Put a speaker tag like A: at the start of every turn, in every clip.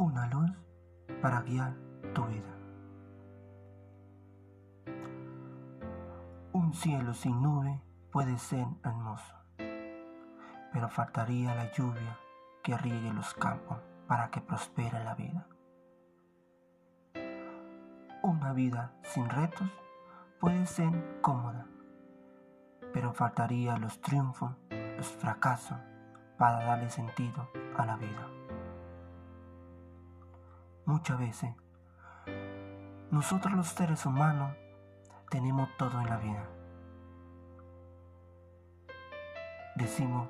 A: una luz para guiar tu vida. Un cielo sin nube puede ser hermoso, pero faltaría la lluvia que riegue los campos para que prospere la vida. Una vida sin retos puede ser cómoda, pero faltaría los triunfos, los fracasos para darle sentido a la vida. Muchas veces, nosotros los seres humanos tenemos todo en la vida. Decimos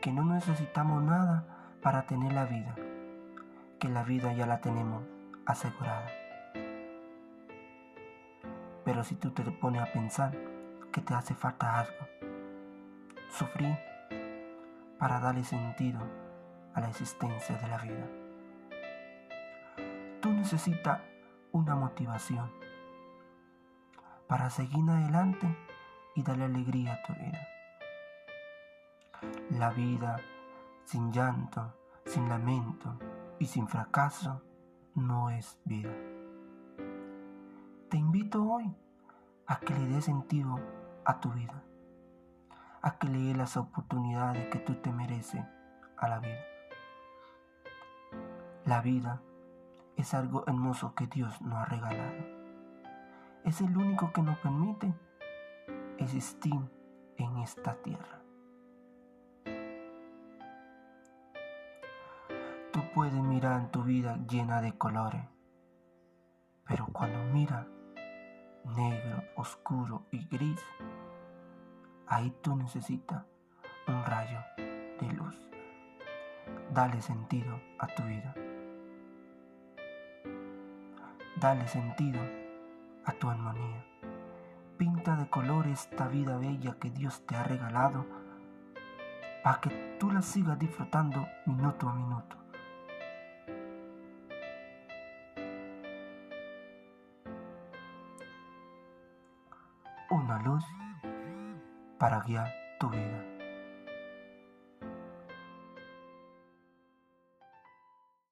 A: que no necesitamos nada para tener la vida, que la vida ya la tenemos asegurada. Pero si tú te pones a pensar que te hace falta algo, sufrir para darle sentido a la existencia de la vida. Tú necesitas una motivación para seguir adelante y darle alegría a tu vida. La vida sin llanto, sin lamento y sin fracaso no es vida. Te invito hoy a que le des sentido a tu vida, a que le des las oportunidades que tú te mereces a la vida. La vida es algo hermoso que Dios nos ha regalado. Es el único que nos permite existir en esta tierra. Tú puedes mirar tu vida llena de colores, pero cuando mira negro, oscuro y gris, ahí tú necesitas un rayo de luz. Dale sentido a tu vida. Dale sentido a tu armonía. Pinta de color esta vida bella que Dios te ha regalado para que tú la sigas disfrutando minuto a minuto. Una luz para guiar tu vida.